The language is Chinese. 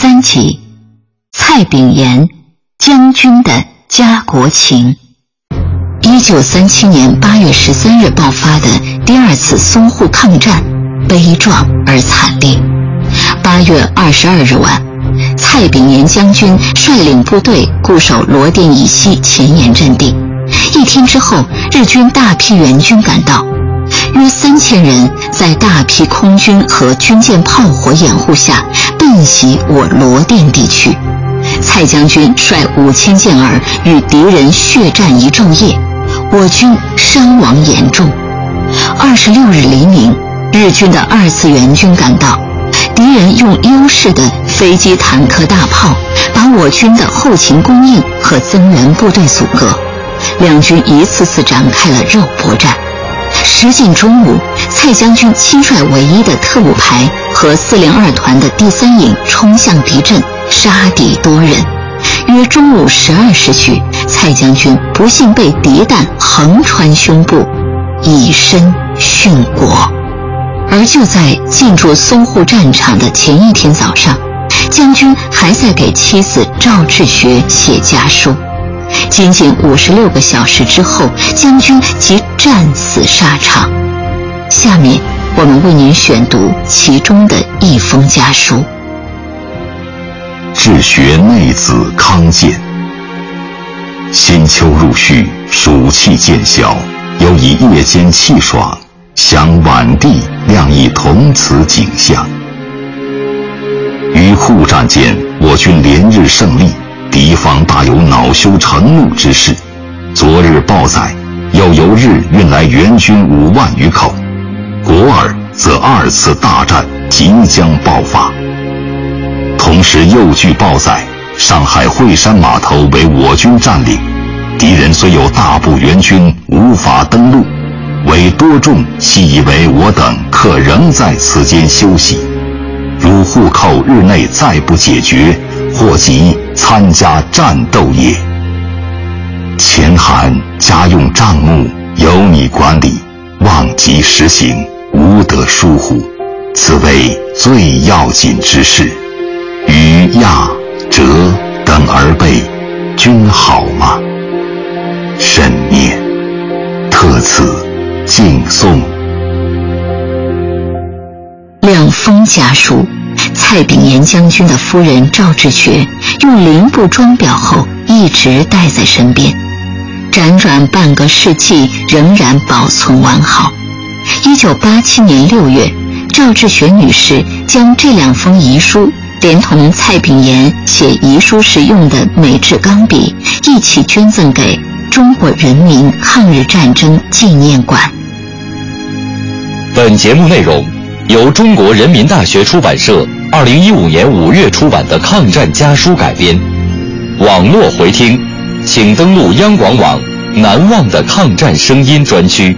三集，蔡炳炎将军的家国情。一九三七年八月十三日爆发的第二次淞沪抗战，悲壮而惨烈。八月二十二日晚，蔡炳炎将军率领部队固守罗店以西前沿阵地。一天之后，日军大批援军赶到。约三千人在大批空军和军舰炮火掩护下奔袭我罗店地区，蔡将军率五千健儿与敌人血战一昼夜，我军伤亡严重。二十六日黎明，日军的二次援军赶到，敌人用优势的飞机、坦克、大炮把我军的后勤供应和增援部队阻隔，两军一次次展开了肉搏战。时近中午，蔡将军亲率唯一的特务排和四零二团的第三营冲向敌阵，杀敌多人。约中午十二时许，蔡将军不幸被敌弹横穿胸部，以身殉国。而就在进驻淞沪战场的前一天早上，将军还在给妻子赵志学写家书。仅仅五十六个小时之后，将军即战死沙场。下面我们为您选读其中的一封家书：治学内子康健，新秋入戌，暑气渐消，又以夜间气爽，想晚地亮亦同此景象。于沪战间，我军连日胜利。敌方大有恼羞成怒之势。昨日报载，又由日运来援军五万余口。果尔则二次大战即将爆发。同时又据报载，上海惠山码头为我军占领，敌人虽有大部援军，无法登陆，为多众系以为我等可仍在此间休息。如户口日内再不解决，或即参加战斗也。前函家用账目由你管理，望即实行，无得疏忽。此为最要紧之事。于亚、哲等儿辈，均好吗？慎念。特此敬送。两封家书。蔡炳炎将军的夫人赵志学用零部装裱后，一直带在身边，辗转半个世纪仍然保存完好。一九八七年六月，赵志学女士将这两封遗书，连同蔡炳炎写遗书时用的美制钢笔，一起捐赠给中国人民抗日战争纪念馆。本节目内容由中国人民大学出版社。二零一五年五月出版的《抗战家书》改编，网络回听，请登录央广网“难忘的抗战声音”专区。